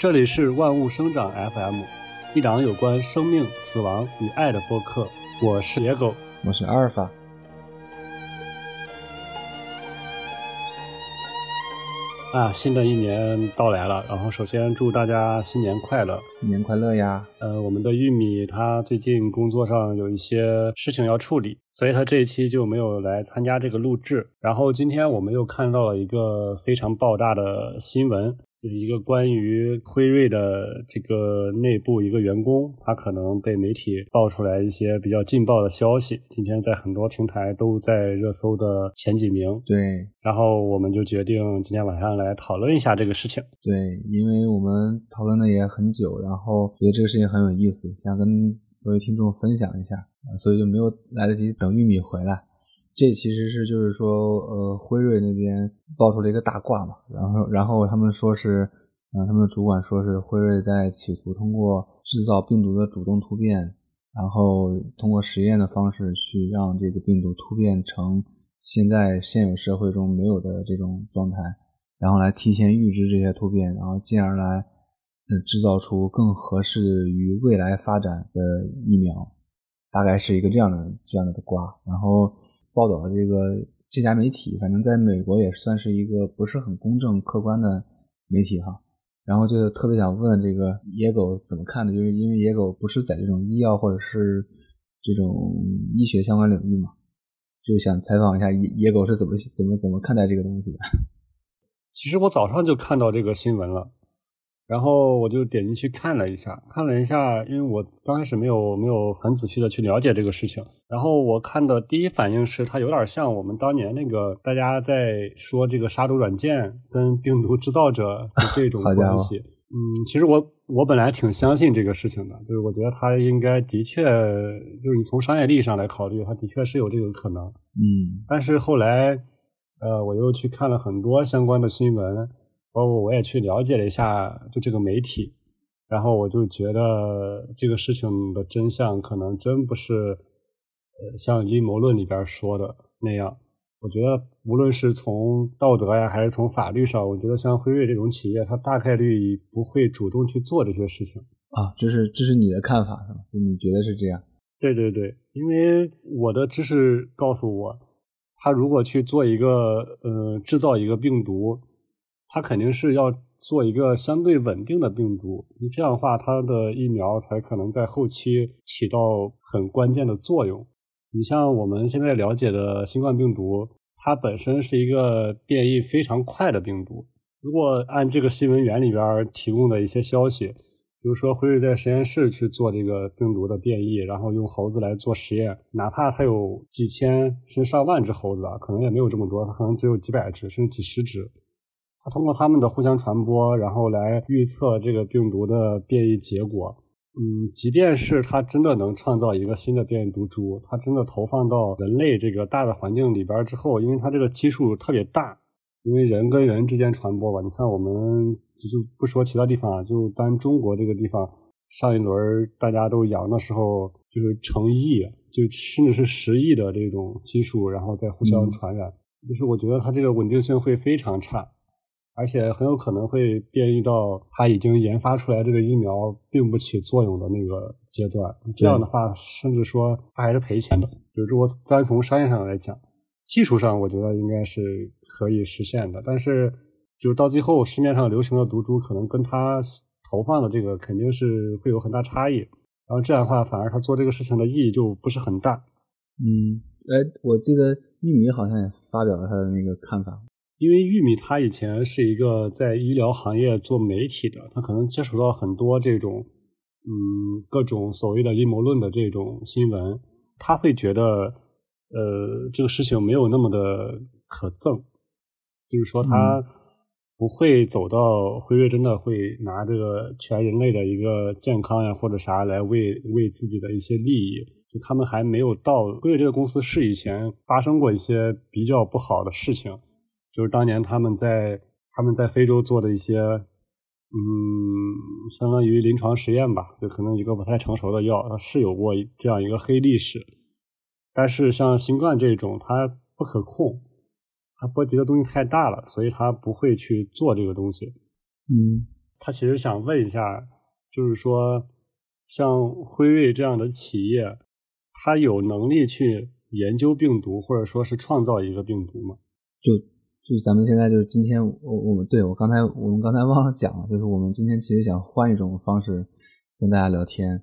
这里是万物生长 FM，一档有关生命、死亡与爱的播客。我是野狗，我是阿尔法。啊，新的一年到来了，然后首先祝大家新年快乐，新年快乐呀！呃，我们的玉米他最近工作上有一些事情要处理，所以他这一期就没有来参加这个录制。然后今天我们又看到了一个非常爆炸的新闻。就是一个关于辉瑞的这个内部一个员工，他可能被媒体爆出来一些比较劲爆的消息。今天在很多平台都在热搜的前几名。对，然后我们就决定今天晚上来讨论一下这个事情。对，因为我们讨论的也很久，然后觉得这个事情很有意思，想跟各位听众分享一下，所以就没有来得及等玉米回来。这其实是就是说，呃，辉瑞那边爆出了一个大卦嘛，然后然后他们说是，嗯，他们的主管说是辉瑞在企图通过制造病毒的主动突变，然后通过实验的方式去让这个病毒突变成现在现有社会中没有的这种状态，然后来提前预知这些突变，然后进而来，呃，制造出更合适于未来发展的疫苗，大概是一个这样的这样的瓜，然后。报道的这个这家媒体，反正在美国也算是一个不是很公正客观的媒体哈。然后就特别想问这个野狗怎么看的，就是因为野狗不是在这种医药或者是这种医学相关领域嘛，就想采访一下野野狗是怎么怎么怎么看待这个东西的。其实我早上就看到这个新闻了。然后我就点进去看了一下，看了一下，因为我刚开始没有没有很仔细的去了解这个事情。然后我看的第一反应是，它有点像我们当年那个大家在说这个杀毒软件跟病毒制造者的 这种关系。嗯，其实我我本来挺相信这个事情的，就是我觉得它应该的确，就是你从商业利益上来考虑，它的确是有这个可能。嗯，但是后来，呃，我又去看了很多相关的新闻。包括我也去了解了一下，就这个媒体，然后我就觉得这个事情的真相可能真不是，呃，像阴谋论里边说的那样。我觉得无论是从道德呀，还是从法律上，我觉得像辉瑞这种企业，它大概率不会主动去做这些事情。啊，这是这是你的看法是吧？你觉得是这样？对对对，因为我的知识告诉我，他如果去做一个呃制造一个病毒。它肯定是要做一个相对稳定的病毒，你这样的话，它的疫苗才可能在后期起到很关键的作用。你像我们现在了解的新冠病毒，它本身是一个变异非常快的病毒。如果按这个新闻源里边提供的一些消息，比如说辉瑞在实验室去做这个病毒的变异，然后用猴子来做实验，哪怕它有几千甚至上万只猴子啊，可能也没有这么多，它可能只有几百只甚至几十只。它通过它们的互相传播，然后来预测这个病毒的变异结果。嗯，即便是它真的能创造一个新的变异毒株，它真的投放到人类这个大的环境里边之后，因为它这个基数特别大，因为人跟人之间传播吧。你看，我们就不说其他地方啊，就单中国这个地方，上一轮大家都阳的时候，就是成亿，就甚至是十亿的这种基数，然后再互相传染，就是我觉得它这个稳定性会非常差。而且很有可能会变异到它已经研发出来这个疫苗并不起作用的那个阶段。这样的话，甚至说它还是赔钱的。就如果单从商业上来讲，技术上我觉得应该是可以实现的。但是，就是到最后市面上流行的毒株，可能跟它投放的这个肯定是会有很大差异。然后这样的话，反而他做这个事情的意义就不是很大。嗯，哎，我记得玉米好像也发表了他的那个看法。因为玉米他以前是一个在医疗行业做媒体的，他可能接触到很多这种，嗯，各种所谓的阴谋论的这种新闻，他会觉得，呃，这个事情没有那么的可憎，就是说他不会走到辉瑞真的会拿这个全人类的一个健康呀或者啥来为为自己的一些利益，就他们还没有到辉瑞这个公司是以前发生过一些比较不好的事情。就是当年他们在他们在非洲做的一些，嗯，相当于临床实验吧，就可能一个不太成熟的药，它是有过这样一个黑历史。但是像新冠这种，它不可控，它波及的东西太大了，所以它不会去做这个东西。嗯，他其实想问一下，就是说，像辉瑞这样的企业，它有能力去研究病毒，或者说是创造一个病毒吗？就就是咱们现在就是今天我我们对我刚才我们刚才忘了讲了，就是我们今天其实想换一种方式跟大家聊天，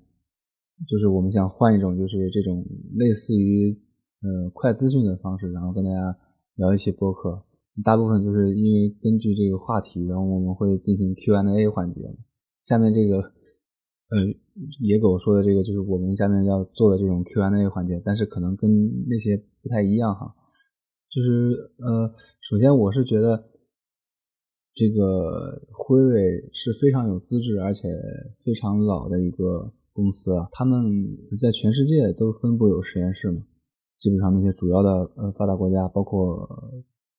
就是我们想换一种就是这种类似于呃快资讯的方式，然后跟大家聊一些播客。大部分就是因为根据这个话题，然后我们会进行 Q&A 环节。下面这个呃野狗说的这个就是我们下面要做的这种 Q&A 环节，但是可能跟那些不太一样哈。就是呃，首先我是觉得这个辉瑞是非常有资质而且非常老的一个公司啊，他们在全世界都分布有实验室嘛，基本上那些主要的呃发达国家，包括。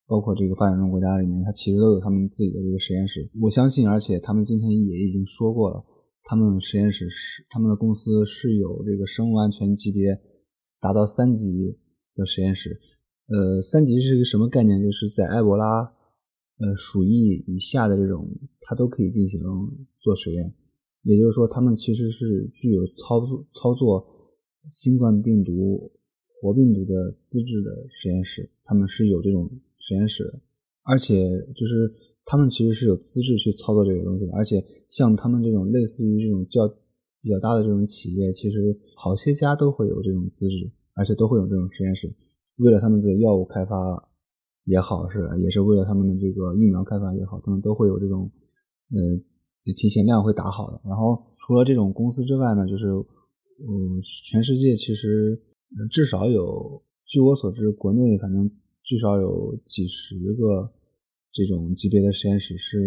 包括这个发展中国家里面，它其实都有他们自己的这个实验室。我相信，而且他们今天也已经说过了，他们实验室是他们的公司是有这个生物安全级别达到三级的实验室。呃，三级是一个什么概念？就是在埃博拉、呃鼠疫以下的这种，它都可以进行做实验。也就是说，他们其实是具有操作操作新冠病毒活病毒的资质的实验室，他们是有这种。实验室的，而且就是他们其实是有资质去操作这个东西的，而且像他们这种类似于这种较比较大的这种企业，其实好些家都会有这种资质，而且都会有这种实验室，为了他们的药物开发也好，是也是为了他们的这个疫苗开发也好，他们都会有这种呃提前量会打好的。然后除了这种公司之外呢，就是嗯，全世界其实至少有，据我所知，国内反正。至少有几十个这种级别的实验室是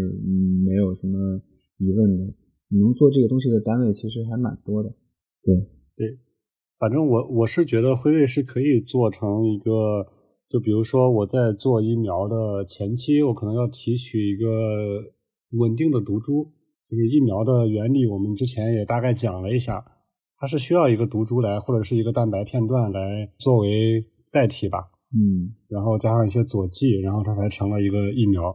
没有什么疑问的。你能做这个东西的单位其实还蛮多的。对对，反正我我是觉得辉瑞是可以做成一个，就比如说我在做疫苗的前期，我可能要提取一个稳定的毒株，就是疫苗的原理，我们之前也大概讲了一下，它是需要一个毒株来或者是一个蛋白片段来作为载体吧。嗯，然后加上一些佐剂，然后它才成了一个疫苗。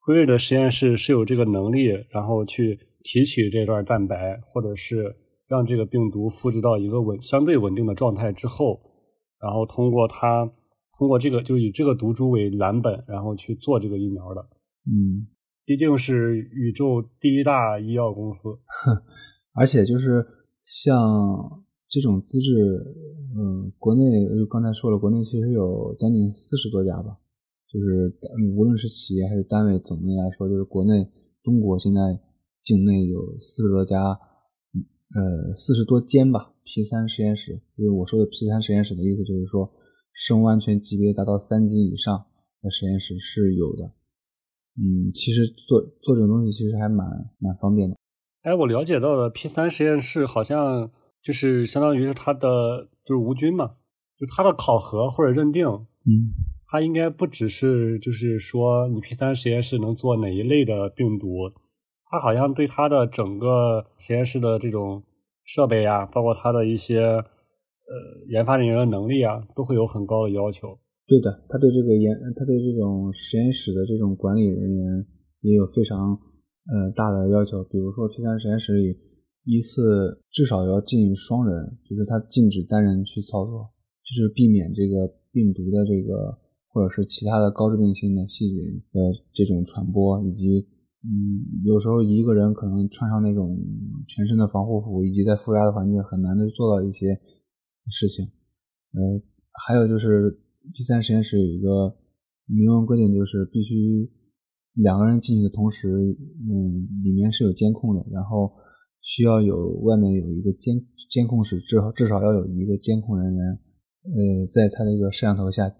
辉瑞的实验室是有这个能力，然后去提取这段蛋白，或者是让这个病毒复制到一个稳相对稳定的状态之后，然后通过它通过这个就以这个毒株为蓝本，然后去做这个疫苗的。嗯，毕竟是宇宙第一大医药公司，而且就是像。这种资质，嗯，国内就刚才说了，国内其实有将近四十多家吧，就是无论是企业还是单位，总的来说，就是国内中国现在境内有四十多家，呃，四十多间吧，P 三实验室。因为我说的 P 三实验室的意思就是说，生物安全级别达到三级以上的实验室是有的。嗯，其实做做这种东西其实还蛮蛮方便的。哎，我了解到的 P 三实验室好像。就是相当于是它的就是无菌嘛，就它的考核或者认定，嗯，它应该不只是就是说你 P 三实验室能做哪一类的病毒，它好像对它的整个实验室的这种设备啊，包括它的一些呃研发人员的能力啊，都会有很高的要求。对的，他对这个研，他对这种实验室的这种管理人员也有非常呃大的要求，比如说 P 三实验室里。一次至少要进双人，就是他禁止单人去操作，就是避免这个病毒的这个或者是其他的高致病性的细菌的这种传播，以及嗯，有时候一个人可能穿上那种全身的防护服，以及在负压的环境很难的做到一些事情。呃，还有就是第三实验室有一个明文规定，就是必须两个人进去的同时，嗯，里面是有监控的，然后。需要有外面有一个监监控室，至少至少要有一个监控人员，呃，在他的一个摄像头下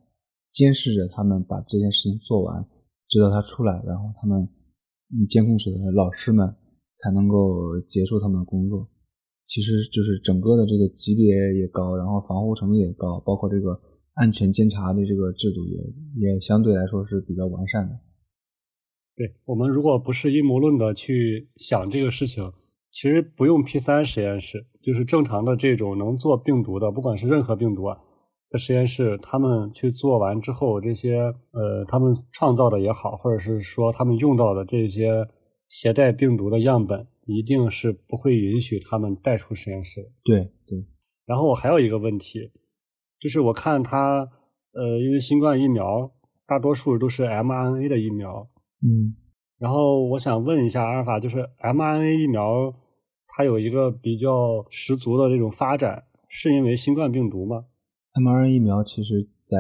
监视着他们把这件事情做完，直到他出来，然后他们监控室的老师们才能够结束他们的工作。其实就是整个的这个级别也高，然后防护程度也高，包括这个安全监察的这个制度也也相对来说是比较完善的。对我们如果不是阴谋论的去想这个事情。其实不用 P 三实验室，就是正常的这种能做病毒的，不管是任何病毒啊的实验室，他们去做完之后，这些呃，他们创造的也好，或者是说他们用到的这些携带病毒的样本，一定是不会允许他们带出实验室。对对。然后我还有一个问题，就是我看他，呃，因为新冠疫苗大多数都是 mRNA 的疫苗，嗯，然后我想问一下阿尔法，就是 mRNA 疫苗它有一个比较十足的这种发展，是因为新冠病毒吗？mRNA 疫苗其实在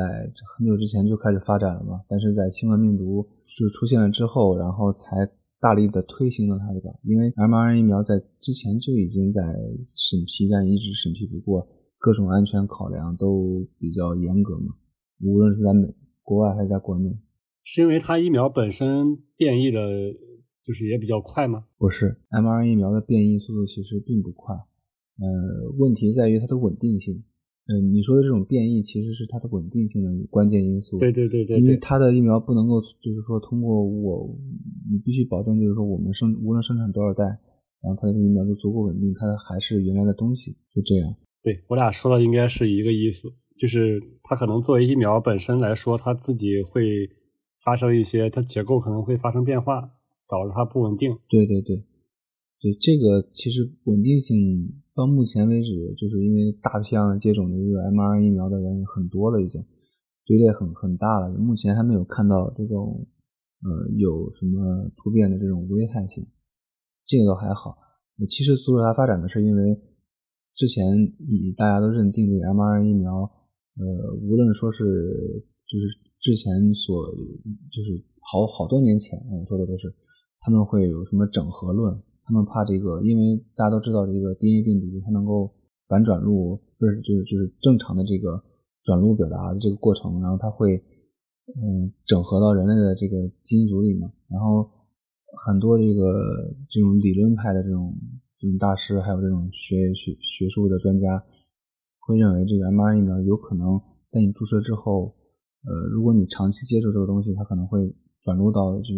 很久之前就开始发展了嘛，但是在新冠病毒就出现了之后，然后才。大力的推行了它，对吧？因为 mRNA 疫苗在之前就已经在审批，但一直审批不过，各种安全考量都比较严格嘛。无论是在美国外还是在国内，是因为它疫苗本身变异的，就是也比较快吗？不是，mRNA 疫苗的变异速度其实并不快，呃，问题在于它的稳定性。嗯，你说的这种变异其实是它的稳定性的关键因素。对对对对，因为它的疫苗不能够，就是说通过我，你必须保证，就是说我们生无论生产多少代，然后它的疫苗都足够稳定，它还是原来的东西，就这样。对我俩说的应该是一个意思，就是它可能作为疫苗本身来说，它自己会发生一些，它结构可能会发生变化，导致它不稳定。对对对。对这个其实稳定性到目前为止，就是因为大批量接种的这个 mRNA 疫苗的人很多了，已经队列很很大了，目前还没有看到这种呃有什么突变的这种危害性，这个倒还好。其实阻止它发展的是因为之前以大家都认定这个 mRNA 疫苗，呃，无论说是就是之前所就是好好多年前我说的都是他们会有什么整合论。他们怕这个，因为大家都知道这个 DNA 病毒它能够反转录，不是就是就是正常的这个转录表达的这个过程，然后它会嗯整合到人类的这个基因组里嘛。然后很多这个这种理论派的这种这种大师，还有这种学学学术的专家，会认为这个 mRNA 疫苗有可能在你注射之后，呃，如果你长期接受这个东西，它可能会转录到就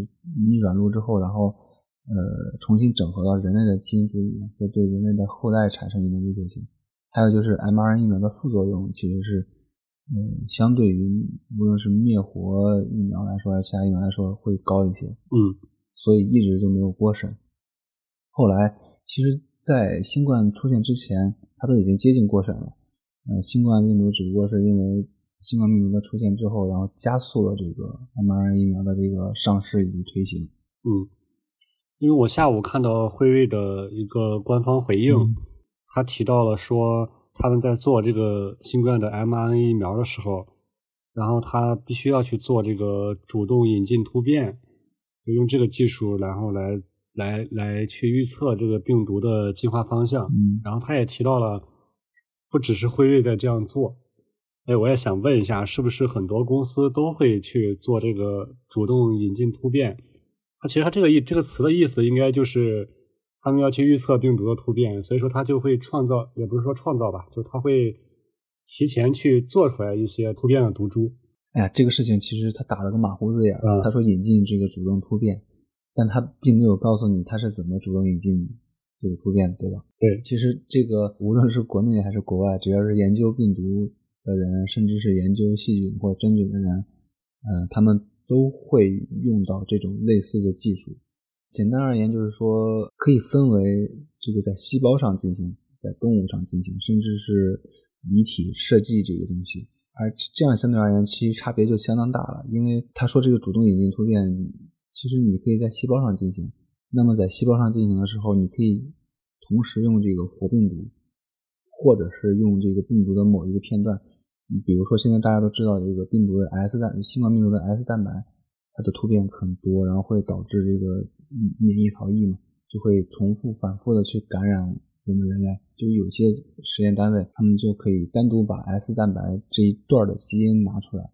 逆转录之后，然后。呃，重新整合到人类的基因组里面，会对人类的后代产生一定危险性。还有就是 mRNA 疫苗的副作用，其实是，嗯，相对于无论是灭活疫苗来说，还是其他疫苗来说，会高一些。嗯，所以一直就没有过审。后来，其实，在新冠出现之前，它都已经接近过审了。呃，新冠病毒只不过是因为新冠病毒的出现之后，然后加速了这个 mRNA 疫苗的这个上市以及推行。嗯。因为我下午看到辉瑞的一个官方回应，他提到了说他们在做这个新冠的 mRNA 疫苗的时候，然后他必须要去做这个主动引进突变，就用这个技术，然后来来来去预测这个病毒的进化方向。然后他也提到了，不只是辉瑞在这样做，哎，我也想问一下，是不是很多公司都会去做这个主动引进突变？它其实它这个意这个词的意思应该就是他们要去预测病毒的突变，所以说他就会创造，也不是说创造吧，就他会提前去做出来一些突变的毒株。哎呀，这个事情其实他打了个马虎字眼，他说引进这个主动突变，但他并没有告诉你他是怎么主动引进这个突变，对吧？对，其实这个无论是国内还是国外，只要是研究病毒的人，甚至是研究细菌或者真菌的人，嗯，他们。都会用到这种类似的技术。简单而言，就是说可以分为这个在细胞上进行，在动物上进行，甚至是遗体设计这个东西。而这样相对而言，其实差别就相当大了。因为他说这个主动引进突变，其实你可以在细胞上进行。那么在细胞上进行的时候，你可以同时用这个活病毒，或者是用这个病毒的某一个片段。比如说，现在大家都知道这个病毒的 S 蛋，新冠病毒的 S 蛋白，它的突变很多，然后会导致这个免疫逃逸嘛，就会重复反复的去感染我们人类。就有些实验单位，他们就可以单独把 S 蛋白这一段的基因拿出来，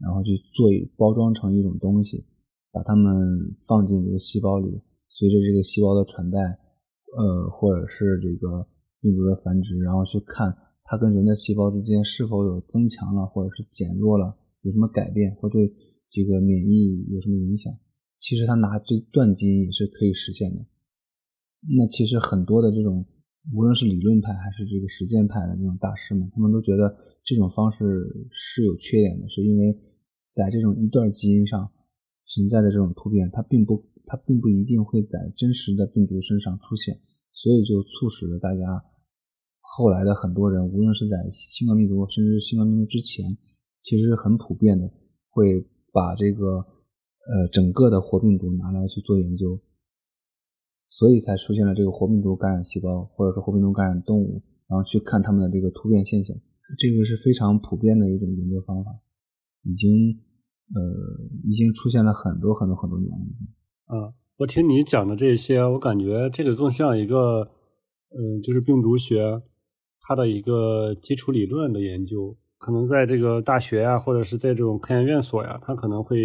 然后去做包装成一种东西，把它们放进这个细胞里，随着这个细胞的传代，呃，或者是这个病毒的繁殖，然后去看。它跟人的细胞之间是否有增强了，或者是减弱了，有什么改变，或对这个免疫有什么影响？其实他拿这段基因也是可以实现的。那其实很多的这种，无论是理论派还是这个实践派的这种大师们，他们都觉得这种方式是有缺点的，是因为在这种一段基因上存在的这种突变，它并不它并不一定会在真实的病毒身上出现，所以就促使了大家后来的很多人，无论是在新冠病毒，甚至新冠病毒之前，其实很普遍的会把这个呃整个的活病毒拿来去做研究，所以才出现了这个活病毒感染细胞，或者说活病毒感染动物，然后去看它们的这个突变现象，这个是非常普遍的一种研究方法，已经。呃，已经出现了很多很多很多年了。已经啊，我听你讲的这些，我感觉这个更像一个，嗯，就是病毒学它的一个基础理论的研究。可能在这个大学呀，或者是在这种科研院所呀，它可能会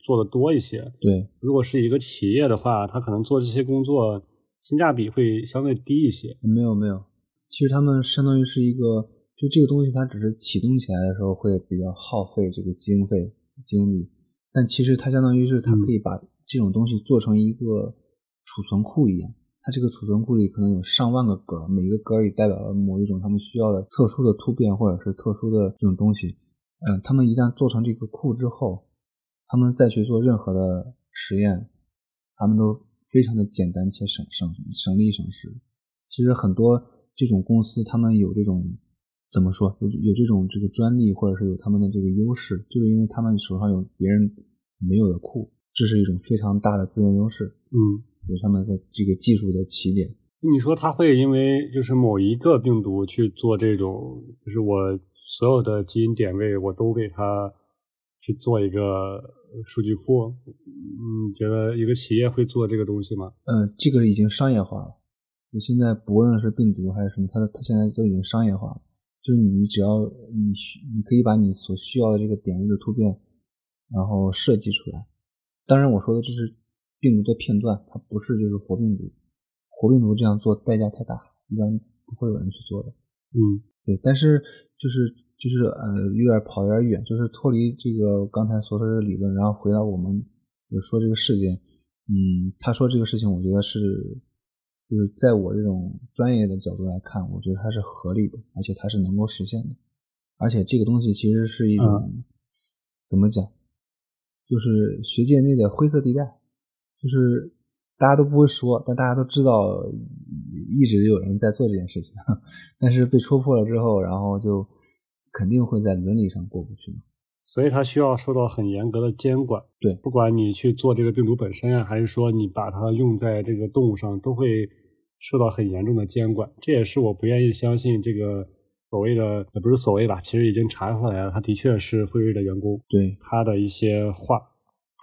做的多一些。对，如果是一个企业的话，它可能做这些工作性价比会相对低一些。没有没有，其实他们相当于是一个，就这个东西，它只是启动起来的时候会比较耗费这个经费。精力，但其实它相当于是它可以把这种东西做成一个储存库一样。它这个储存库里可能有上万个格，每一个格里代表了某一种他们需要的特殊的突变或者是特殊的这种东西。嗯，他们一旦做成这个库之后，他们再去做任何的实验，他们都非常的简单且省省省力省时。其实很多这种公司，他们有这种。怎么说有有这种这个专利，或者是有他们的这个优势，就是因为他们手上有别人没有的库，这是一种非常大的资源优势。嗯，有他们的这个技术的起点。你说他会因为就是某一个病毒去做这种，就是我所有的基因点位我都给他去做一个数据库？你觉得一个企业会做这个东西吗？嗯，这个已经商业化了。你现在不论是病毒还是什么，它它现在都已经商业化了。就是你只要你需你可以把你所需要的这个点位的突变，然后设计出来。当然我说的这是病毒的片段，它不是就是活病毒。活病毒这样做代价太大，一般不会有人去做的。嗯，对。但是就是就是呃有点跑有点远，就是脱离这个刚才所说的理论，然后回到我们说这个事件。嗯，他说这个事情，我觉得是。就是在我这种专业的角度来看，我觉得它是合理的，而且它是能够实现的。而且这个东西其实是一种怎么讲，就是学界内的灰色地带，就是大家都不会说，但大家都知道一直有人在做这件事情，但是被戳破了之后，然后就肯定会在伦理上过不去嘛。所以它需要受到很严格的监管。对，不管你去做这个病毒本身啊，还是说你把它用在这个动物上，都会受到很严重的监管。这也是我不愿意相信这个所谓的，也不是所谓吧，其实已经查出来了，他的确是辉瑞的员工。对他的一些话，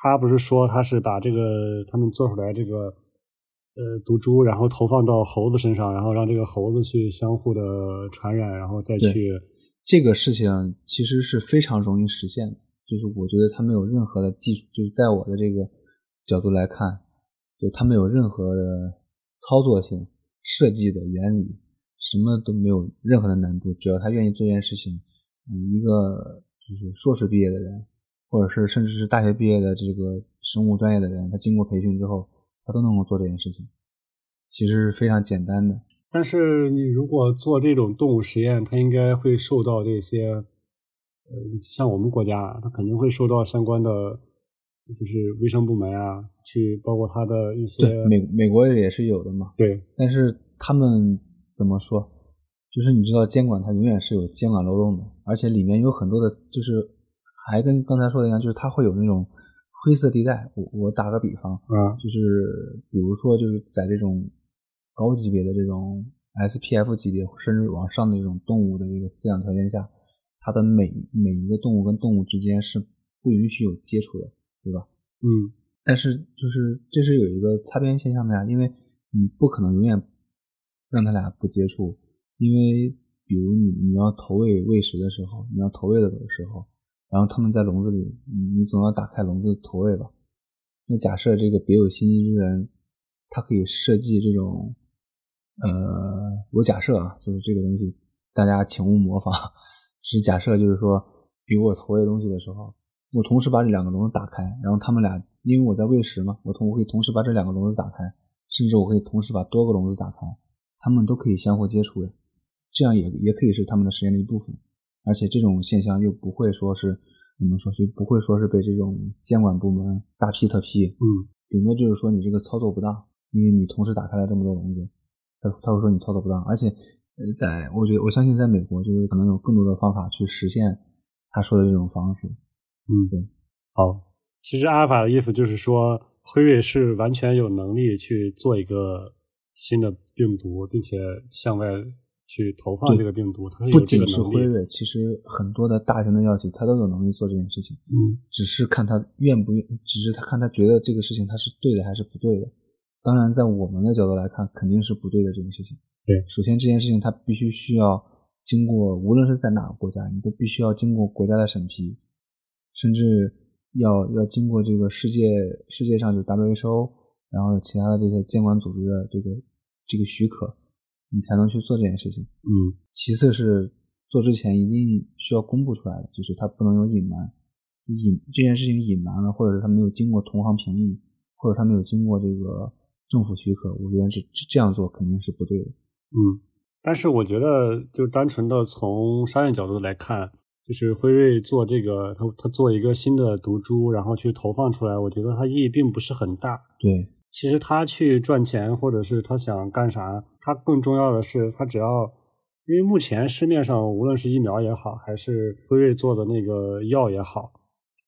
他不是说他是把这个他们做出来这个。呃，毒株，然后投放到猴子身上，然后让这个猴子去相互的传染，然后再去这个事情其实是非常容易实现的。就是我觉得他没有任何的技术，就是在我的这个角度来看，就他没有任何的操作性、设计的原理，什么都没有任何的难度。只要他愿意做这件事情，一个就是硕士毕业的人，或者是甚至是大学毕业的这个生物专业的人，他经过培训之后。他都能够做这件事情，其实是非常简单的。但是你如果做这种动物实验，它应该会受到这些，呃，像我们国家，它肯定会受到相关的，就是卫生部门啊，去包括它的一些。对美美国也是有的嘛。对。但是他们怎么说？就是你知道，监管它永远是有监管漏洞的，而且里面有很多的，就是还跟刚才说的一样，就是它会有那种。灰色地带，我我打个比方，嗯，就是比如说就是在这种高级别的这种 SPF 级别，甚至往上的这种动物的这个饲养条件下，它的每每一个动物跟动物之间是不允许有接触的，对吧？嗯，但是就是这是有一个擦边现象的呀，因为你不可能永远让它俩不接触，因为比如你你要投喂喂食的时候，你要投喂的时候。然后他们在笼子里，你总要打开笼子投喂吧？那假设这个别有心机之人，他可以设计这种，呃，我假设啊，就是这个东西，大家请勿模仿。是假设，就是说，比如我投喂东西的时候，我同时把这两个笼子打开，然后他们俩，因为我在喂食嘛，我同我可以同时把这两个笼子打开，甚至我可以同时把多个笼子打开，他们都可以相互接触的，这样也也可以是他们的实验的一部分。而且这种现象又不会说是怎么说，就不会说是被这种监管部门大批特批。嗯，顶多就是说你这个操作不当，因为你同时打开了这么多笼子，他他会说你操作不当，而且呃，在我觉得我相信在美国就是可能有更多的方法去实现他说的这种方式。嗯，对，好，其实阿尔法的意思就是说，辉瑞是完全有能力去做一个新的病毒，并且向外去投放对这个病毒，它是不仅是。辉瑞，其实很多的大型的药企它都有能力做这件事情，嗯只是看他愿不愿，只是他看他觉得这个事情他是对的还是不对的。当然，在我们的角度来看，肯定是不对的这件事情。对首先这件事情它必须需要经过，无论是在哪个国家，你都必须要经过国家的审批，甚至要要经过这个世界世界上就 WHO，然后其他的这些监管组织的这个这个许可，你才能去做这件事情。嗯其次是做之前一定需要公布出来的，就是它不能有隐瞒，隐这件事情隐瞒了，或者是他没有经过同行评议，或者他没有经过这个政府许可，我觉得是这样做肯定是不对的。嗯，但是我觉得，就单纯的从商业角度来看，就是辉瑞做这个，他他做一个新的毒株，然后去投放出来，我觉得它意义并不是很大。对，其实他去赚钱，或者是他想干啥，他更重要的是，他只要，因为目前市面上无论是疫苗也好，还是辉瑞做的那个药也好，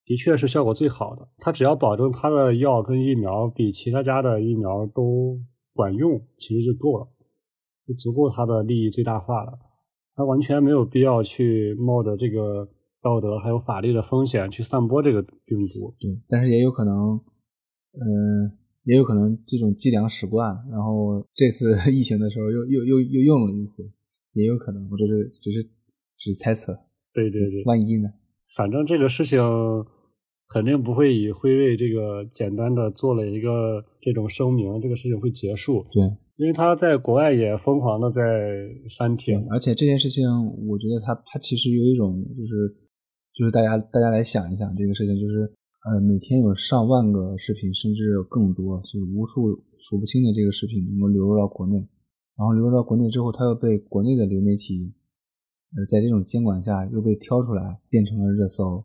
的确是效果最好的。他只要保证他的药跟疫苗比其他家的疫苗都管用，其实就够了，就足够他的利益最大化了。他完全没有必要去冒着这个道德还有法律的风险去散播这个病毒。对，但是也有可能，嗯、也有可能这种计量使惯，然后这次 疫情的时候又又又又用了一次，也有可能，我这是只是只是猜测，对对对，万一呢？反正这个事情肯定不会以辉瑞这个简单的做了一个这种声明，这个事情会结束，对，因为他在国外也疯狂的在删对帖，，而且这件事情，我觉得他他其实有一种就是就是大家大家来想一想这个事情，就是呃每天有上万个视频，甚至更多，就是无数数不清的这个视频能够流入到国内，然后流入到国内之后，它又被国内的流媒体呃在这种监管下又被挑出来，变成了热搜，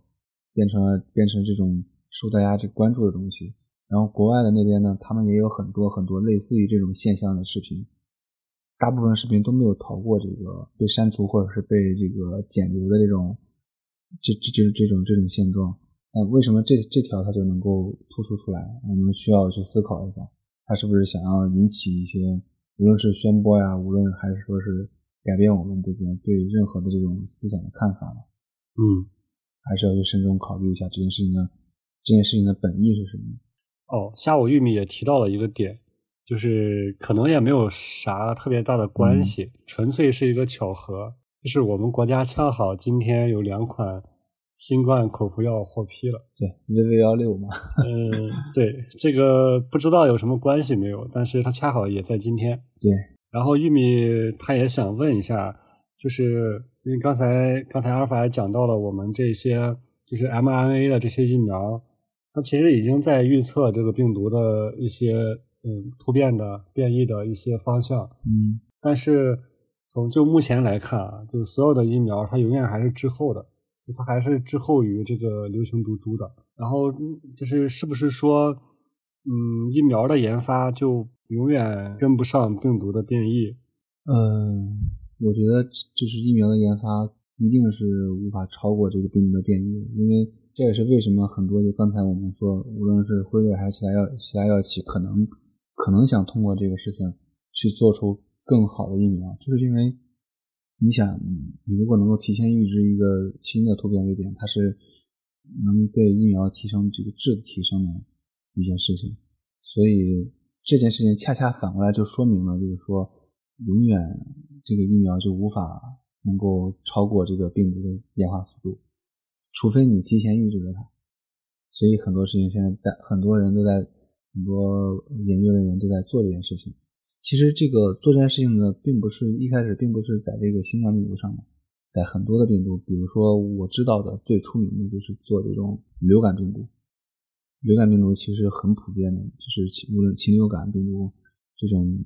变成了变成这种受大家这关注的东西。然后国外的那边呢，他们也有很多很多类似于这种现象的视频，大部分视频都没有逃过这个被删除或者是被这个剪流的这种这这就是这种这种现状。那为什么这这条它就能够突出出来？我们需要去思考一下，它是不是想要引起一些，无论是宣播呀，无论还是说是改变我们这边对任何的这种思想的看法呢？嗯，还是要去慎重考虑一下这件事情的这件事情的本意是什么？哦，下午玉米也提到了一个点，就是可能也没有啥特别大的关系，纯粹是一个巧合，就是我们国家恰好今天有两款新冠口服药获批了。对，VV 幺六嘛，嗯，对，这个不知道有什么关系没有，但是它恰好也在今天。对，然后玉米他也想问一下，就是因为刚才刚才阿尔法也讲到了我们这些就是 mRNA 的这些疫苗，它其实已经在预测这个病毒的一些嗯突变的变异的一些方向，嗯，但是从就目前来看啊，就是所有的疫苗它永远还是滞后的，它还是滞后于这个流行毒株的。然后就是是不是说，嗯，疫苗的研发就永远跟不上病毒的变异？嗯，我觉得就是疫苗的研发一定是无法超过这个病毒的变异，因为这也是为什么很多就刚才我们说，无论是辉瑞还是其他药其他药企，可能可能想通过这个事情去做出更好的疫苗，就是因为你想，你如果能够提前预知一个新的突变位点，它是能对疫苗提升这个质的提升的一件事情，所以这件事情恰恰反过来就说明了，就是说永远这个疫苗就无法能够超过这个病毒的演化速度，除非你提前预知了它。所以很多事情现在在很多人都在很多研究人员都在做这件事情。其实这个做这件事情呢，并不是一开始并不是在这个新冠病毒上的，在很多的病毒，比如说我知道的最出名的就是做这种流感病毒。流感病毒其实很普遍的，就是无论禽流感病毒这种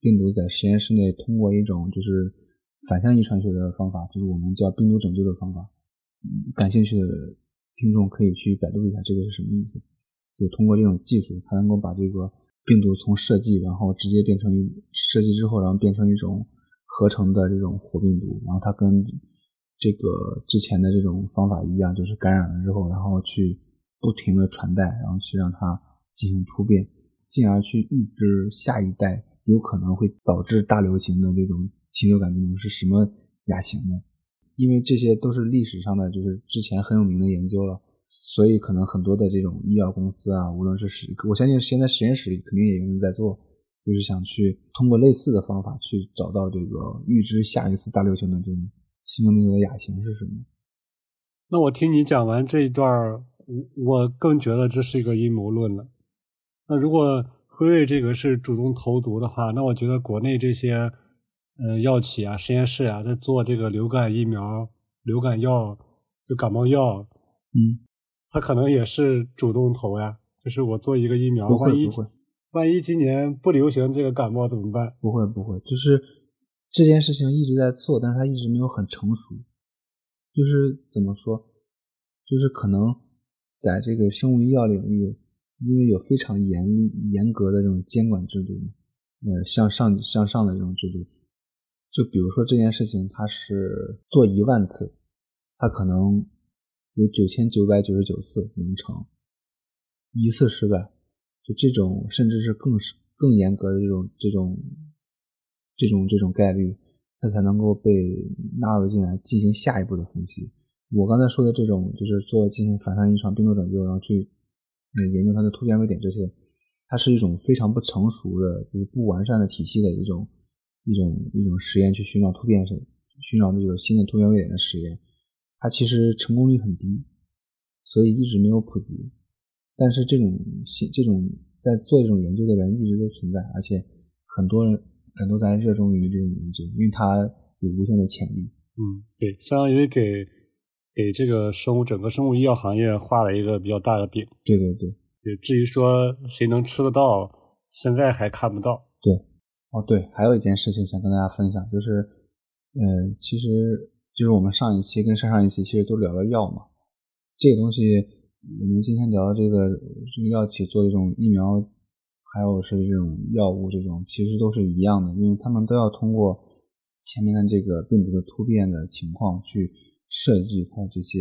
病毒在实验室内通过一种就是反向遗传学的方法，就是我们叫病毒拯救的方法。感兴趣的听众可以去百度一下这个是什么意思。就通过这种技术，它能够把这个病毒从设计，然后直接变成一设计之后，然后变成一种合成的这种活病毒，然后它跟这个之前的这种方法一样，就是感染了之后，然后去不停的传代，然后去让它进行突变，进而去预知下一代有可能会导致大流行的这种禽流感病毒是什么亚型的，因为这些都是历史上的，就是之前很有名的研究了。所以，可能很多的这种医药公司啊，无论是实，我相信现在实验室里肯定也有人在做，就是想去通过类似的方法去找到这个预知下一次大流行的这种新冠病毒的亚型是什么。那我听你讲完这一段，我我更觉得这是一个阴谋论了。那如果辉瑞这个是主动投毒的话，那我觉得国内这些呃药企啊、实验室啊，在做这个流感疫苗、流感药、就感冒药，嗯。他可能也是主动投呀，就是我做一个疫苗，万一万一今年不流行这个感冒怎么办？不会不会，就是这件事情一直在做，但是它一直没有很成熟。就是怎么说，就是可能在这个生物医药领域，因为有非常严严格的这种监管制度，呃，向上向上的这种制度，就比如说这件事情，它是做一万次，它可能。有九千九百九十九次能成，一次失败，就这种甚至是更更严格的这种这种这种这种概率，它才能够被纳入进来进行下一步的分析。我刚才说的这种就是做进行反向遗传病毒拯救，然后去呃研究它的突变位点这些，它是一种非常不成熟的，就是不完善的体系的一种一种一种实验，去寻找突变是寻找这个新的突变位点的实验。它其实成功率很低，所以一直没有普及。但是这种这种在做这种研究的人一直都存在，而且很多人很多在热衷于这种研究，因为它有无限的潜力。嗯，对，相当于给给这个生物整个生物医药行业画了一个比较大的饼。对对对，对。至于说谁能吃得到，现在还看不到。对，哦对，还有一件事情想跟大家分享，就是，嗯，其实。就是我们上一期跟上上一期其实都聊了药嘛，这个东西我们今天聊的这个药企做这种疫苗，还有是这种药物这种，其实都是一样的，因为他们都要通过前面的这个病毒的突变的情况去设计它这些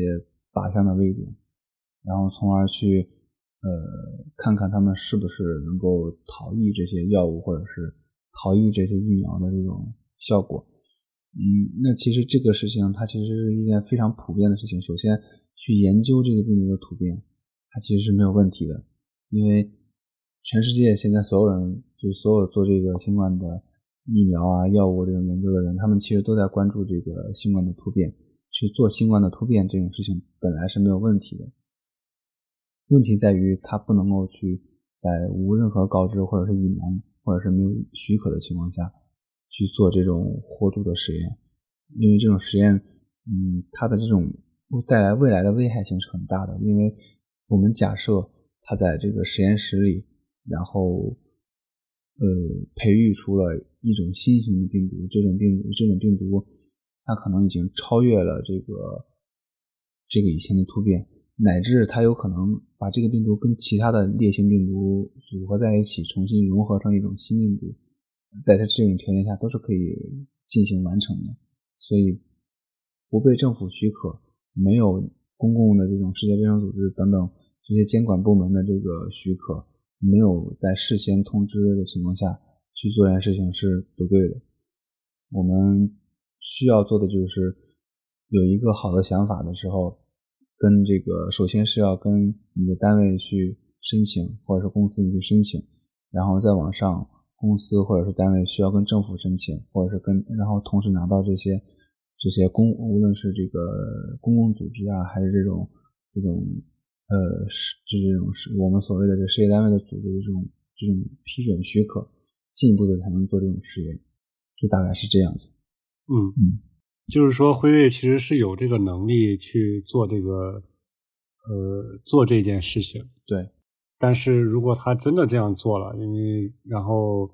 靶向的位点，然后从而去呃看看他们是不是能够逃逸这些药物或者是逃逸这些疫苗的这种效果。嗯，那其实这个事情它其实是一件非常普遍的事情。首先，去研究这个病毒的突变，它其实是没有问题的，因为全世界现在所有人，就是所有做这个新冠的疫苗啊、药物这种研究的人，他们其实都在关注这个新冠的突变。去做新冠的突变这种事情本来是没有问题的，问题在于它不能够去在无任何告知或者是隐瞒或者是没有许可的情况下。去做这种活毒的实验，因为这种实验，嗯，它的这种带来未来的危害性是很大的。因为我们假设它在这个实验室里，然后呃培育出了一种新型的病毒，这种病毒这种病毒它可能已经超越了这个这个以前的突变，乃至它有可能把这个病毒跟其他的烈性病毒组合在一起，重新融合成一种新病毒。在它这种条件下都是可以进行完成的，所以不被政府许可，没有公共的这种世界卫生组织等等这些监管部门的这个许可，没有在事先通知的情况下去做这件事情是不对的。我们需要做的就是有一个好的想法的时候，跟这个首先是要跟你的单位去申请，或者是公司你去申请，然后再往上。公司或者是单位需要跟政府申请，或者是跟，然后同时拿到这些这些公，无论是这个公共组织啊，还是这种这种呃，是就这种是我们所谓的这事业单位的组织的这种这种批准许可，进一步的才能做这种实验，就大概是这样子。嗯嗯，就是说辉瑞其实是有这个能力去做这个呃做这件事情。对。但是如果他真的这样做了，因为然后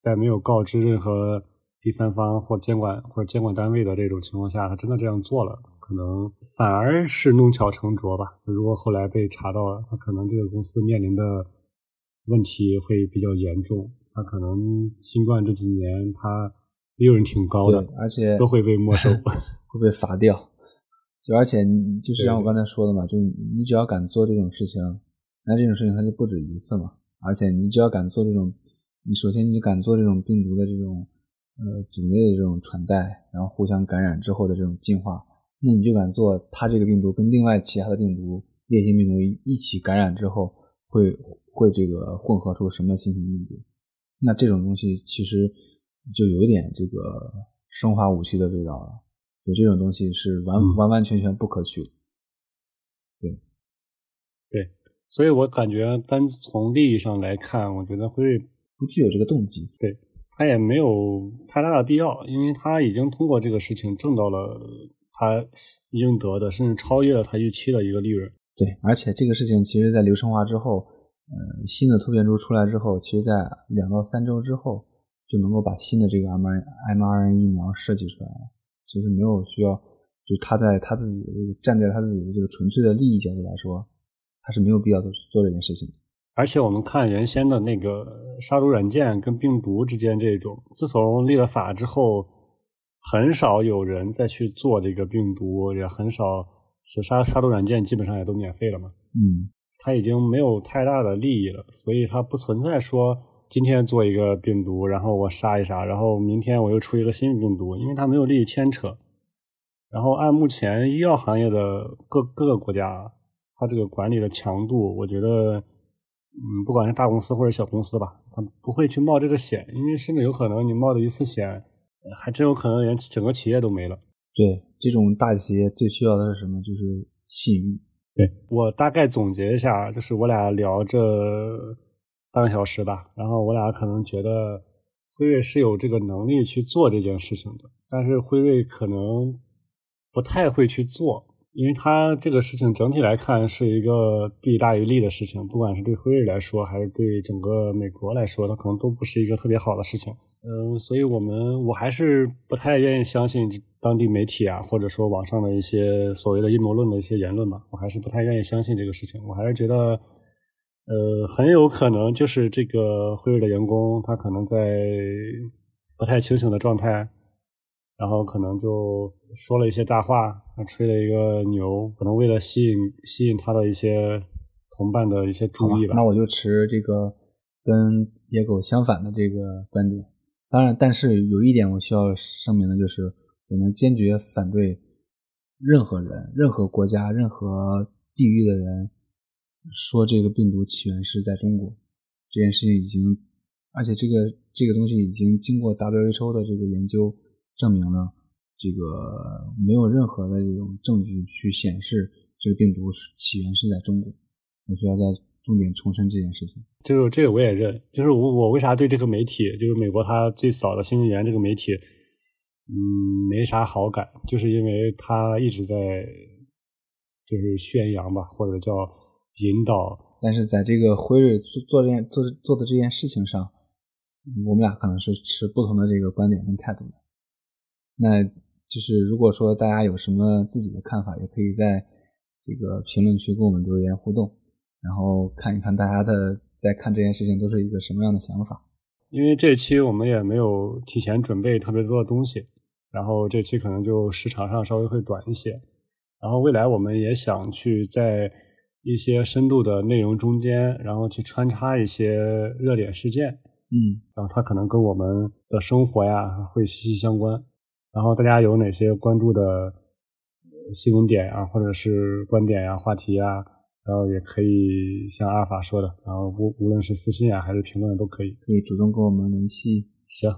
在没有告知任何第三方或监管或者监管单位的这种情况下，他真的这样做了，可能反而是弄巧成拙吧。如果后来被查到了，他可能这个公司面临的问题会比较严重。他可能新冠这几年他利润挺高的，而且都会被没收，会被罚掉。就而且你就是像我刚才说的嘛，就你只要敢做这种事情，那这种事情它就不止一次嘛。而且你只要敢做这种，你首先你敢做这种病毒的这种呃组内的这种传代，然后互相感染之后的这种进化，那你就敢做它这个病毒跟另外其他的病毒烈性病毒一起感染之后会会这个混合出什么新型病毒。那这种东西其实就有点这个生化武器的味道了，就这种东西是完完完全全不可取。对，对，所以我感觉单从利益上来看，我觉得辉瑞不具有这个动机。对，他也没有太大的必要，因为他已经通过这个事情挣到了他应得的，甚至超越了他预期的一个利润。对，而且这个事情其实在流程化之后。呃，新的突变株出来之后，其实在两到三周之后就能够把新的这个 mRNA 疫苗设计出来了。其实没有需要，就他在他自己的这个站在他自己的这个纯粹的利益角度来说，他是没有必要做做这件事情。而且我们看原先的那个杀毒软件跟病毒之间这种，自从立了法之后，很少有人再去做这个病毒，也很少是杀杀毒软件基本上也都免费了嘛。嗯。它已经没有太大的利益了，所以它不存在说今天做一个病毒，然后我杀一杀，然后明天我又出一个新病毒，因为它没有利益牵扯。然后按目前医药行业的各各个国家，它这个管理的强度，我觉得，嗯，不管是大公司或者小公司吧，它不会去冒这个险，因为甚至有可能你冒的一次险，还真有可能连整个企业都没了。对，这种大企业最需要的是什么？就是信誉。对我大概总结一下，就是我俩聊这半个小时吧，然后我俩可能觉得辉瑞是有这个能力去做这件事情的，但是辉瑞可能不太会去做，因为他这个事情整体来看是一个弊大于利的事情，不管是对辉瑞来说，还是对整个美国来说，它可能都不是一个特别好的事情。嗯，所以我们我还是不太愿意相信当地媒体啊，或者说网上的一些所谓的阴谋论的一些言论吧。我还是不太愿意相信这个事情。我还是觉得，呃，很有可能就是这个辉瑞的员工，他可能在不太清醒的状态，然后可能就说了一些大话，吹了一个牛，可能为了吸引吸引他的一些同伴的一些注意吧。那我就持这个跟野狗相反的这个观点。当然，但是有一点我需要声明的就是，我们坚决反对任何人、任何国家、任何地域的人说这个病毒起源是在中国。这件事情已经，而且这个这个东西已经经过 WHO 的这个研究证明了，这个没有任何的这种证据去显示这个病毒是起源是在中国。我需要再。重点重申这件事情，就是这个我也认，就是我我为啥对这个媒体，就是美国它最早的新闻源这个媒体，嗯，没啥好感，就是因为它一直在就是宣扬吧，或者叫引导，但是在这个辉瑞做做这件做做的这件事情上，我们俩可能是持不同的这个观点跟态度的。那就是如果说大家有什么自己的看法，也可以在这个评论区跟我们留言互动。然后看一看大家的在看这件事情都是一个什么样的想法，因为这期我们也没有提前准备特别多的东西，然后这期可能就时长上稍微会短一些，然后未来我们也想去在一些深度的内容中间，然后去穿插一些热点事件，嗯，然后它可能跟我们的生活呀会息息相关，然后大家有哪些关注的新闻点啊，或者是观点呀、话题呀。然后也可以像阿尔法说的，然后无无论是私信啊还是评论都可以，可以主动跟我们联系。行，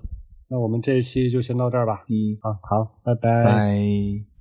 那我们这一期就先到这儿吧。嗯，好好，拜拜。拜。